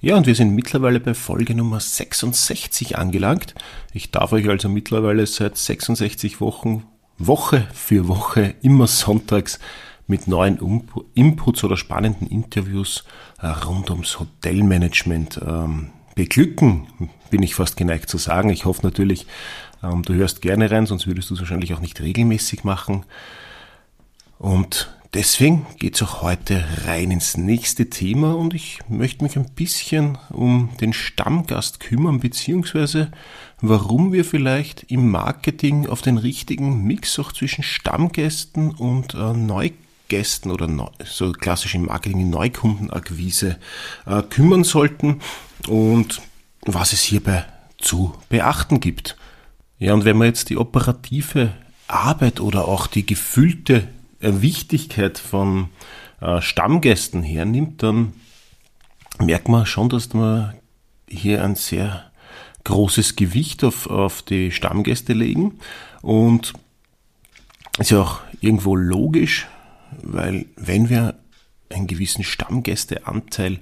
Ja, und wir sind mittlerweile bei Folge Nummer 66 angelangt. Ich darf euch also mittlerweile seit 66 Wochen, Woche für Woche, immer sonntags mit neuen Inputs oder spannenden Interviews äh, rund ums Hotelmanagement ähm, beglücken, bin ich fast geneigt zu sagen. Ich hoffe natürlich, ähm, du hörst gerne rein, sonst würdest du es wahrscheinlich auch nicht regelmäßig machen. Und Deswegen geht es auch heute rein ins nächste Thema und ich möchte mich ein bisschen um den Stammgast kümmern, beziehungsweise warum wir vielleicht im Marketing auf den richtigen Mix auch zwischen Stammgästen und äh, Neugästen oder neu, so klassisch im Marketing Neukundenakquise äh, kümmern sollten und was es hierbei zu beachten gibt. Ja, und wenn man jetzt die operative Arbeit oder auch die gefüllte Wichtigkeit von äh, Stammgästen hernimmt, dann merkt man schon, dass man hier ein sehr großes Gewicht auf, auf die Stammgäste legen. Und ist ja auch irgendwo logisch, weil wenn wir einen gewissen Stammgästeanteil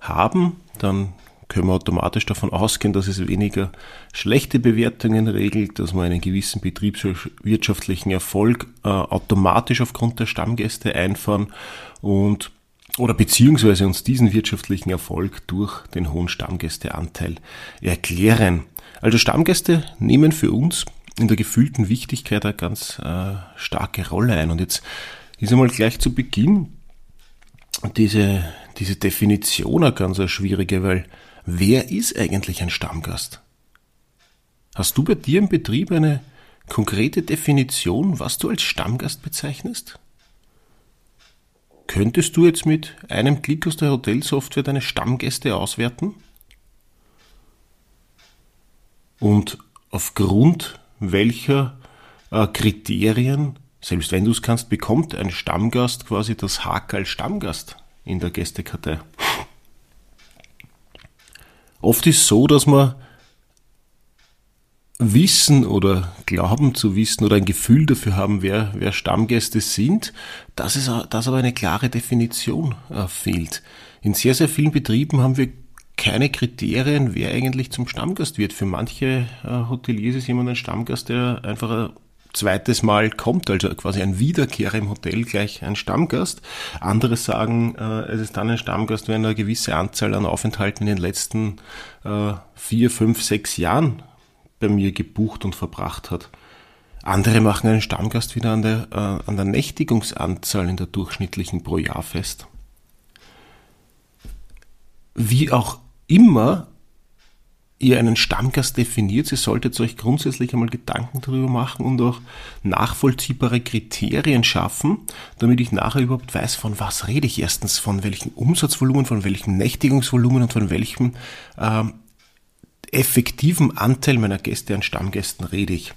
haben, dann können wir automatisch davon ausgehen, dass es weniger schlechte Bewertungen regelt, dass man einen gewissen betriebswirtschaftlichen Erfolg äh, automatisch aufgrund der Stammgäste einfahren und oder beziehungsweise uns diesen wirtschaftlichen Erfolg durch den hohen Stammgästeanteil erklären. Also Stammgäste nehmen für uns in der gefühlten Wichtigkeit eine ganz äh, starke Rolle ein. Und jetzt ist einmal gleich zu Beginn diese, diese Definition eine ganz schwierige, weil Wer ist eigentlich ein Stammgast? Hast du bei dir im Betrieb eine konkrete Definition, was du als Stammgast bezeichnest? Könntest du jetzt mit einem Klick aus der Hotelsoftware deine Stammgäste auswerten? Und aufgrund welcher äh, Kriterien, selbst wenn du es kannst, bekommt ein Stammgast quasi das Hakel Stammgast in der Gästekartei? Oft ist so, dass man wissen oder glauben zu wissen oder ein Gefühl dafür haben, wer, wer Stammgäste sind, dass, es, dass aber eine klare Definition äh, fehlt. In sehr, sehr vielen Betrieben haben wir keine Kriterien, wer eigentlich zum Stammgast wird. Für manche äh, Hoteliers ist jemand ein Stammgast, der einfach zweites Mal kommt, also quasi ein Wiederkehrer im Hotel gleich ein Stammgast. Andere sagen, äh, es ist dann ein Stammgast, wenn eine gewisse Anzahl an Aufenthalten in den letzten äh, vier, fünf, sechs Jahren bei mir gebucht und verbracht hat. Andere machen einen Stammgast wieder an der, äh, an der Nächtigungsanzahl in der durchschnittlichen pro Jahr fest. Wie auch immer ihr einen Stammgast definiert, ihr solltet euch grundsätzlich einmal Gedanken darüber machen und auch nachvollziehbare Kriterien schaffen, damit ich nachher überhaupt weiß, von was rede ich. Erstens, von welchem Umsatzvolumen, von welchem Nächtigungsvolumen und von welchem ähm, effektiven Anteil meiner Gäste an Stammgästen rede ich.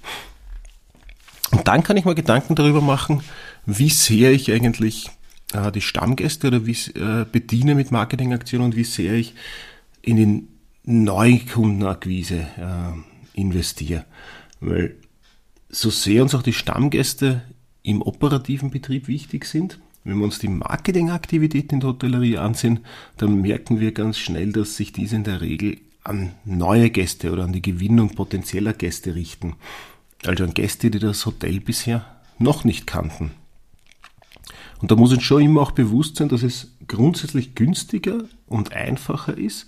Und dann kann ich mal Gedanken darüber machen, wie sehr ich eigentlich äh, die Stammgäste oder wie äh, bediene mit Marketingaktionen und wie sehr ich in den Neukundenakquise äh, investiere. Weil so sehr uns auch die Stammgäste im operativen Betrieb wichtig sind, wenn wir uns die Marketingaktivitäten in der Hotellerie ansehen, dann merken wir ganz schnell, dass sich diese in der Regel an neue Gäste oder an die Gewinnung potenzieller Gäste richten. Also an Gäste, die das Hotel bisher noch nicht kannten. Und da muss uns schon immer auch bewusst sein, dass es grundsätzlich günstiger und einfacher ist,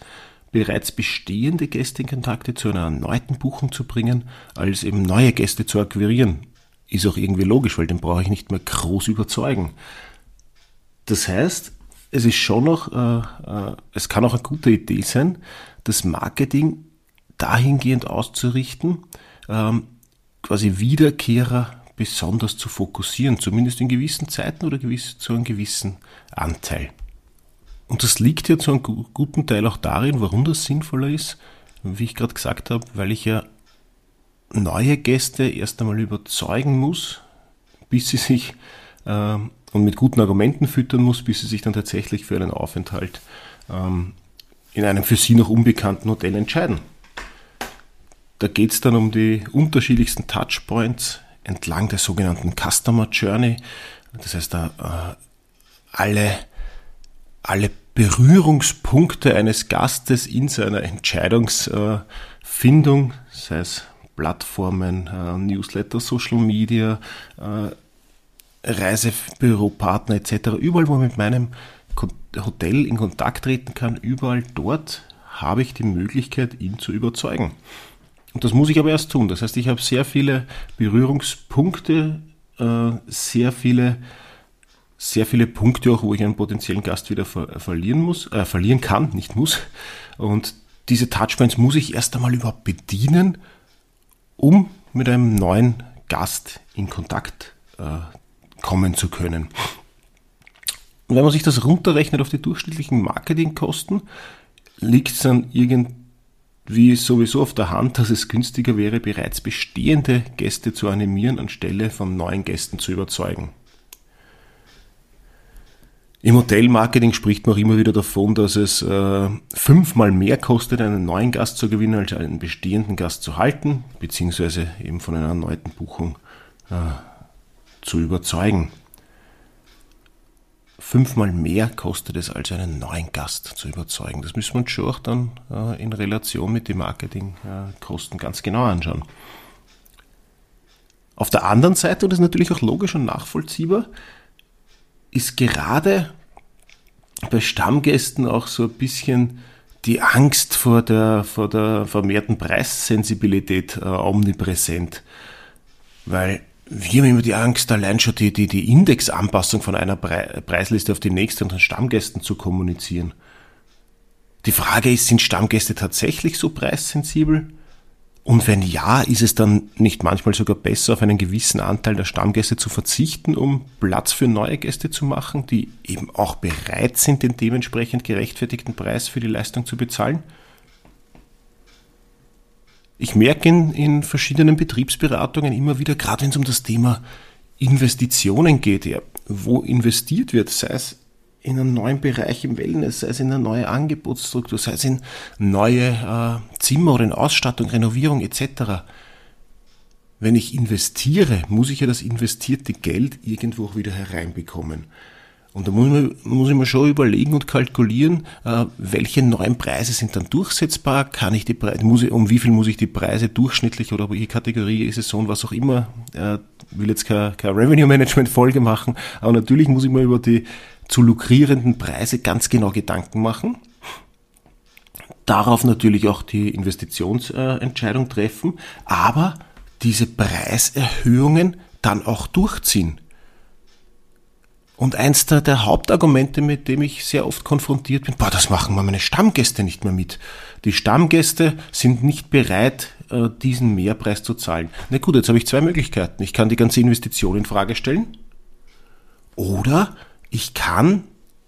bereits bestehende Gästekontakte zu einer erneuten Buchung zu bringen, als eben neue Gäste zu akquirieren. Ist auch irgendwie logisch, weil den brauche ich nicht mehr groß überzeugen. Das heißt, es ist schon noch, äh, äh, es kann auch eine gute Idee sein, das Marketing dahingehend auszurichten, ähm, quasi Wiederkehrer besonders zu fokussieren, zumindest in gewissen Zeiten oder gewiss, zu einem gewissen Anteil. Und das liegt ja zu einem guten Teil auch darin, warum das sinnvoller ist, wie ich gerade gesagt habe, weil ich ja neue Gäste erst einmal überzeugen muss, bis sie sich äh, und mit guten Argumenten füttern muss, bis sie sich dann tatsächlich für einen Aufenthalt ähm, in einem für sie noch unbekannten Hotel entscheiden. Da geht es dann um die unterschiedlichsten Touchpoints entlang der sogenannten Customer Journey. Das heißt, da, äh, alle, alle Berührungspunkte eines Gastes in seiner Entscheidungsfindung, sei es Plattformen, äh, Newsletter, Social Media, äh, Reisebüropartner etc. Überall, wo man mit meinem Hotel in Kontakt treten kann, überall dort habe ich die Möglichkeit, ihn zu überzeugen. Und das muss ich aber erst tun. Das heißt, ich habe sehr viele Berührungspunkte, äh, sehr viele, sehr viele Punkte auch, wo ich einen potenziellen Gast wieder ver verlieren muss, äh, verlieren kann, nicht muss. Und diese Touchpoints muss ich erst einmal überhaupt bedienen, um mit einem neuen Gast in Kontakt äh, kommen zu können. Und wenn man sich das runterrechnet auf die durchschnittlichen Marketingkosten, liegt es dann irgendwie sowieso auf der Hand, dass es günstiger wäre, bereits bestehende Gäste zu animieren, anstelle von neuen Gästen zu überzeugen. Im Hotelmarketing spricht man auch immer wieder davon, dass es äh, fünfmal mehr kostet, einen neuen Gast zu gewinnen, als einen bestehenden Gast zu halten, beziehungsweise eben von einer erneuten Buchung äh, zu überzeugen. Fünfmal mehr kostet es, als einen neuen Gast zu überzeugen. Das müssen wir uns schon auch dann äh, in Relation mit den Marketingkosten ganz genau anschauen. Auf der anderen Seite, und das ist natürlich auch logisch und nachvollziehbar, ist gerade bei Stammgästen auch so ein bisschen die Angst vor der, vor der vermehrten Preissensibilität äh, omnipräsent. Weil wir haben immer die Angst, allein schon die, die, die Indexanpassung von einer Preisliste auf die nächste und den Stammgästen zu kommunizieren. Die Frage ist, sind Stammgäste tatsächlich so preissensibel? Und wenn ja, ist es dann nicht manchmal sogar besser, auf einen gewissen Anteil der Stammgäste zu verzichten, um Platz für neue Gäste zu machen, die eben auch bereit sind, den dementsprechend gerechtfertigten Preis für die Leistung zu bezahlen? Ich merke in, in verschiedenen Betriebsberatungen immer wieder, gerade wenn es um das Thema Investitionen geht, ja, wo investiert wird, sei es in einen neuen Bereich im Wellness, sei es in eine neue Angebotsstruktur, sei es in neue äh, Zimmer oder in Ausstattung, Renovierung etc. Wenn ich investiere, muss ich ja das investierte Geld irgendwo auch wieder hereinbekommen. Und da muss, man, muss ich mir schon überlegen und kalkulieren, äh, welche neuen Preise sind dann durchsetzbar, kann ich die Preise, muss ich, um wie viel muss ich die Preise durchschnittlich oder welche Kategorie ist es so und was auch immer, äh, will jetzt keine, keine Revenue Management Folge machen, aber natürlich muss ich mir über die zu lukrierenden Preise ganz genau Gedanken machen. Darauf natürlich auch die Investitionsentscheidung treffen, aber diese Preiserhöhungen dann auch durchziehen. Und eins der, der, Hauptargumente, mit dem ich sehr oft konfrontiert bin, boah, das machen meine Stammgäste nicht mehr mit. Die Stammgäste sind nicht bereit, äh, diesen Mehrpreis zu zahlen. Na gut, jetzt habe ich zwei Möglichkeiten. Ich kann die ganze Investition in Frage stellen. Oder ich kann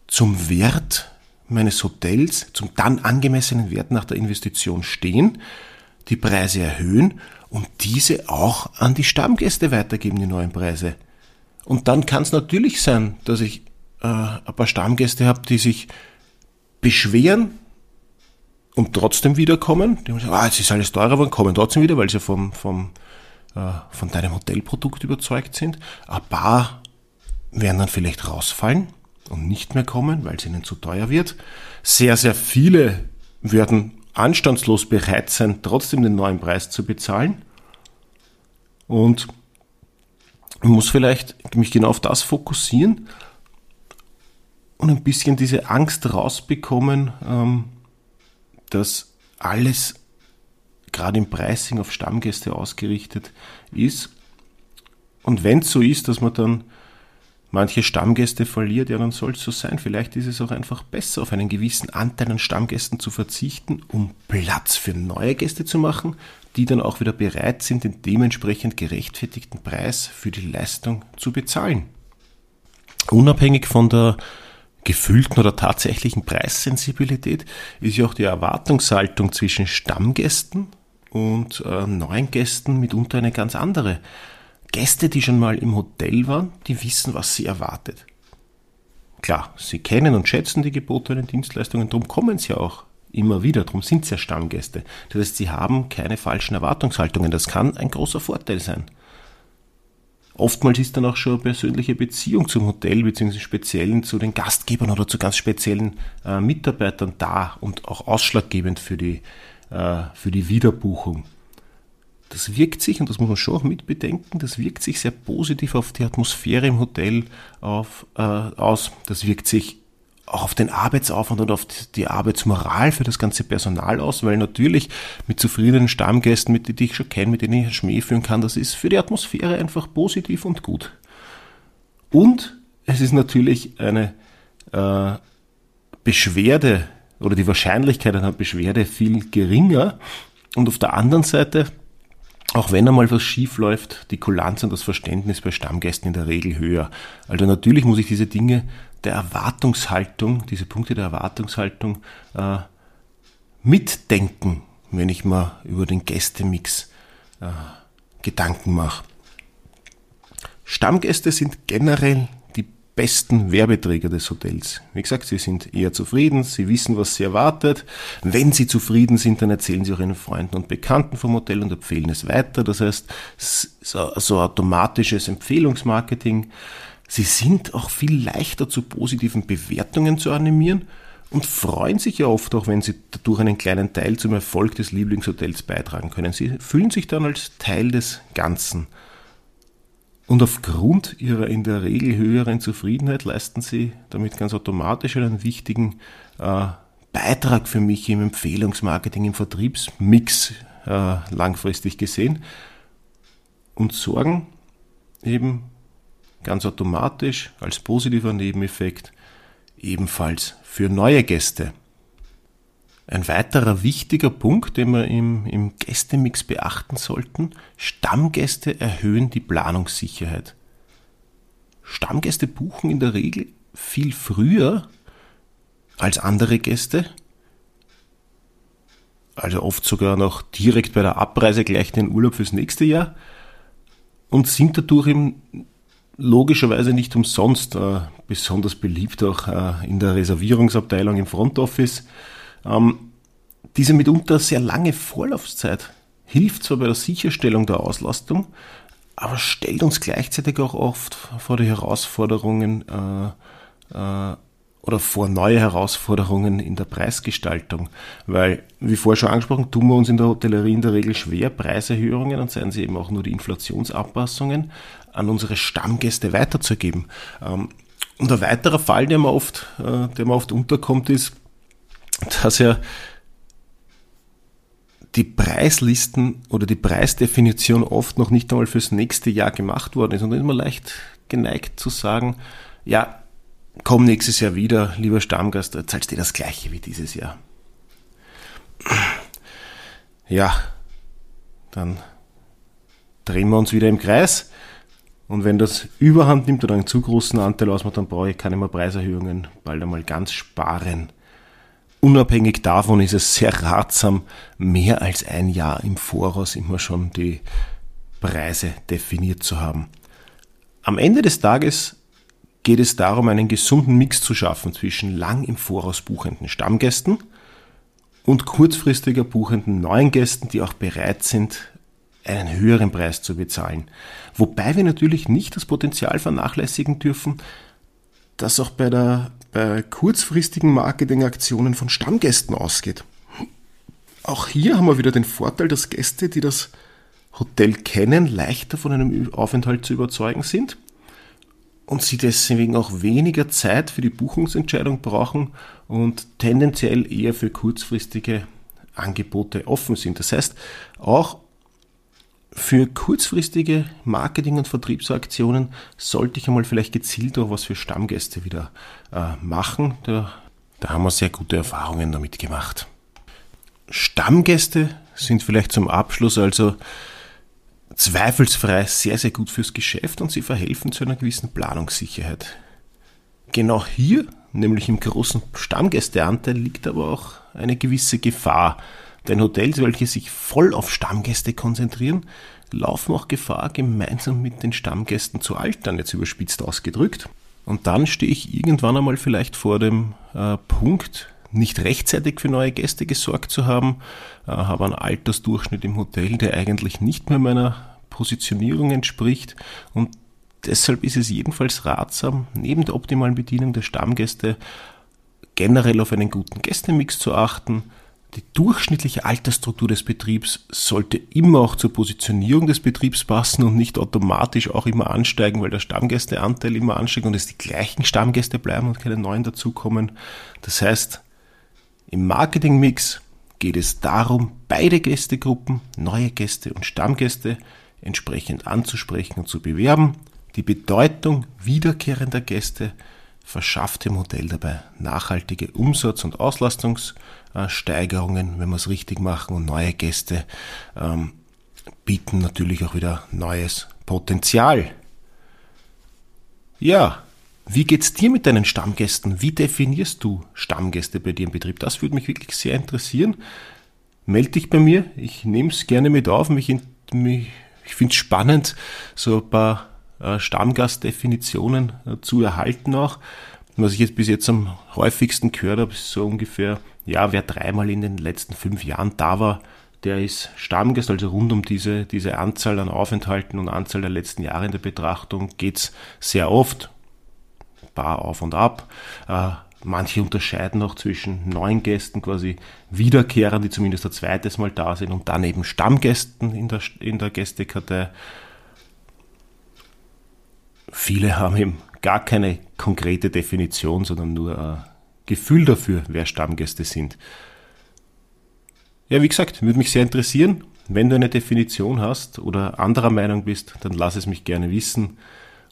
zum Wert meines Hotels, zum dann angemessenen Wert nach der Investition stehen, die Preise erhöhen und diese auch an die Stammgäste weitergeben, die neuen Preise. Und dann kann es natürlich sein, dass ich äh, ein paar Stammgäste habe, die sich beschweren und trotzdem wiederkommen. Die sagen, ah, jetzt ist alles teurer geworden, kommen trotzdem wieder, weil sie vom, vom, äh, von deinem Hotelprodukt überzeugt sind. Ein paar werden dann vielleicht rausfallen und nicht mehr kommen, weil es ihnen zu teuer wird. Sehr, sehr viele werden anstandslos bereit sein, trotzdem den neuen Preis zu bezahlen. Und muss vielleicht mich genau auf das fokussieren und ein bisschen diese Angst rausbekommen, ähm, dass alles gerade im Pricing auf Stammgäste ausgerichtet ist. Und wenn es so ist, dass man dann manche Stammgäste verliert, ja, dann soll es so sein. Vielleicht ist es auch einfach besser, auf einen gewissen Anteil an Stammgästen zu verzichten, um Platz für neue Gäste zu machen, die dann auch wieder bereit sind, den dementsprechend gerechtfertigten Preis für die Leistung zu bezahlen. Unabhängig von der gefühlten oder tatsächlichen Preissensibilität ist ja auch die Erwartungshaltung zwischen Stammgästen und äh, neuen Gästen mitunter eine ganz andere. Gäste, die schon mal im Hotel waren, die wissen, was sie erwartet. Klar, sie kennen und schätzen die gebotenen Dienstleistungen, darum kommen sie auch immer wieder, darum sind sie ja Stammgäste. Das heißt, sie haben keine falschen Erwartungshaltungen. Das kann ein großer Vorteil sein. Oftmals ist dann auch schon eine persönliche Beziehung zum Hotel bzw. speziellen zu den Gastgebern oder zu ganz speziellen äh, Mitarbeitern da und auch ausschlaggebend für die, äh, für die Wiederbuchung. Das wirkt sich, und das muss man schon auch mitbedenken, das wirkt sich sehr positiv auf die Atmosphäre im Hotel auf, äh, aus. Das wirkt sich auch auf den Arbeitsaufwand und auf die Arbeitsmoral für das ganze Personal aus, weil natürlich mit zufriedenen Stammgästen, mit denen ich schon kenne, mit denen ich Schmäh führen kann, das ist für die Atmosphäre einfach positiv und gut. Und es ist natürlich eine äh, Beschwerde oder die Wahrscheinlichkeit einer Beschwerde viel geringer. Und auf der anderen Seite, auch wenn einmal was schief läuft, die Kulanz und das Verständnis bei Stammgästen in der Regel höher. Also natürlich muss ich diese Dinge der Erwartungshaltung, diese Punkte der Erwartungshaltung äh, mitdenken, wenn ich mal über den Gästemix äh, Gedanken mache. Stammgäste sind generell besten Werbeträger des Hotels. Wie gesagt, sie sind eher zufrieden, sie wissen, was sie erwartet. Wenn sie zufrieden sind, dann erzählen sie auch ihren Freunden und Bekannten vom Hotel und empfehlen es weiter. Das heißt, so, so automatisches Empfehlungsmarketing. Sie sind auch viel leichter zu positiven Bewertungen zu animieren und freuen sich ja oft auch, wenn sie dadurch einen kleinen Teil zum Erfolg des Lieblingshotels beitragen können. Sie fühlen sich dann als Teil des Ganzen. Und aufgrund ihrer in der Regel höheren Zufriedenheit leisten sie damit ganz automatisch einen wichtigen äh, Beitrag für mich im Empfehlungsmarketing, im Vertriebsmix äh, langfristig gesehen und sorgen eben ganz automatisch als positiver Nebeneffekt ebenfalls für neue Gäste. Ein weiterer wichtiger Punkt, den wir im, im Gästemix beachten sollten, Stammgäste erhöhen die Planungssicherheit. Stammgäste buchen in der Regel viel früher als andere Gäste, also oft sogar noch direkt bei der Abreise gleich den Urlaub fürs nächste Jahr und sind dadurch im logischerweise nicht umsonst äh, besonders beliebt auch äh, in der Reservierungsabteilung im Front Office. Ähm, diese mitunter sehr lange Vorlaufzeit hilft zwar bei der Sicherstellung der Auslastung, aber stellt uns gleichzeitig auch oft vor die Herausforderungen äh, äh, oder vor neue Herausforderungen in der Preisgestaltung. Weil, wie vorher schon angesprochen, tun wir uns in der Hotellerie in der Regel schwer, Preiserhöhungen und seien sie eben auch nur die Inflationsanpassungen an unsere Stammgäste weiterzugeben. Ähm, und ein weiterer Fall, der mir oft, äh, der mir oft unterkommt, ist, dass ja die Preislisten oder die Preisdefinition oft noch nicht einmal fürs nächste Jahr gemacht worden ist und dann ist man leicht geneigt zu sagen, ja, komm nächstes Jahr wieder, lieber Stammgast, zahlst dir das gleiche wie dieses Jahr. Ja, dann drehen wir uns wieder im Kreis. Und wenn das Überhand nimmt oder einen zu großen Anteil ausmacht, dann brauche ich keine mehr Preiserhöhungen, bald einmal ganz sparen. Unabhängig davon ist es sehr ratsam, mehr als ein Jahr im Voraus immer schon die Preise definiert zu haben. Am Ende des Tages geht es darum, einen gesunden Mix zu schaffen zwischen lang im Voraus buchenden Stammgästen und kurzfristiger buchenden neuen Gästen, die auch bereit sind, einen höheren Preis zu bezahlen. Wobei wir natürlich nicht das Potenzial vernachlässigen dürfen, das auch bei, der, bei kurzfristigen Marketingaktionen von Stammgästen ausgeht. Auch hier haben wir wieder den Vorteil, dass Gäste, die das Hotel kennen, leichter von einem Aufenthalt zu überzeugen sind und sie deswegen auch weniger Zeit für die Buchungsentscheidung brauchen und tendenziell eher für kurzfristige Angebote offen sind. Das heißt, auch für kurzfristige Marketing- und Vertriebsaktionen sollte ich einmal vielleicht gezielt auch was für Stammgäste wieder äh, machen. Da, da haben wir sehr gute Erfahrungen damit gemacht. Stammgäste sind vielleicht zum Abschluss also zweifelsfrei sehr, sehr gut fürs Geschäft und sie verhelfen zu einer gewissen Planungssicherheit. Genau hier, nämlich im großen Stammgästeanteil, liegt aber auch eine gewisse Gefahr. Denn Hotels, welche sich voll auf Stammgäste konzentrieren, laufen auch Gefahr, gemeinsam mit den Stammgästen zu altern, jetzt überspitzt ausgedrückt. Und dann stehe ich irgendwann einmal vielleicht vor dem äh, Punkt, nicht rechtzeitig für neue Gäste gesorgt zu haben, äh, habe einen Altersdurchschnitt im Hotel, der eigentlich nicht mehr meiner Positionierung entspricht und deshalb ist es jedenfalls ratsam, neben der optimalen Bedienung der Stammgäste generell auf einen guten Gästemix zu achten, die durchschnittliche Altersstruktur des Betriebs sollte immer auch zur Positionierung des Betriebs passen und nicht automatisch auch immer ansteigen, weil der Stammgästeanteil immer ansteigt und es die gleichen Stammgäste bleiben und keine neuen dazukommen. Das heißt, im Marketingmix geht es darum, beide Gästegruppen, neue Gäste und Stammgäste, entsprechend anzusprechen und zu bewerben. Die Bedeutung wiederkehrender Gäste verschafft dem Hotel dabei nachhaltige Umsatz- und Auslastungssteigerungen, wenn wir es richtig machen, und neue Gäste ähm, bieten natürlich auch wieder neues Potenzial. Ja, wie geht's dir mit deinen Stammgästen? Wie definierst du Stammgäste bei dir im Betrieb? Das würde mich wirklich sehr interessieren. Meld dich bei mir, ich nehme es gerne mit auf. Mich, mich, ich finde es spannend, so ein paar Stammgastdefinitionen äh, zu erhalten auch. Was ich jetzt bis jetzt am häufigsten gehört habe, ist so ungefähr, ja, wer dreimal in den letzten fünf Jahren da war, der ist Stammgast, also rund um diese, diese Anzahl an Aufenthalten und Anzahl der letzten Jahre in der Betrachtung geht's sehr oft. Bar auf und ab. Äh, manche unterscheiden auch zwischen neuen Gästen, quasi Wiederkehrern, die zumindest ein zweites Mal da sind, und dann eben Stammgästen in der, in der Gästekartei. Viele haben eben gar keine konkrete Definition, sondern nur ein Gefühl dafür, wer Stammgäste sind. Ja, wie gesagt, würde mich sehr interessieren. Wenn du eine Definition hast oder anderer Meinung bist, dann lass es mich gerne wissen.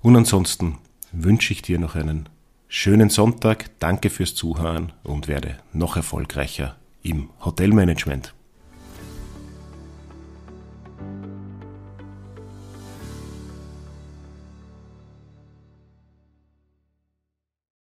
Und ansonsten wünsche ich dir noch einen schönen Sonntag. Danke fürs Zuhören und werde noch erfolgreicher im Hotelmanagement.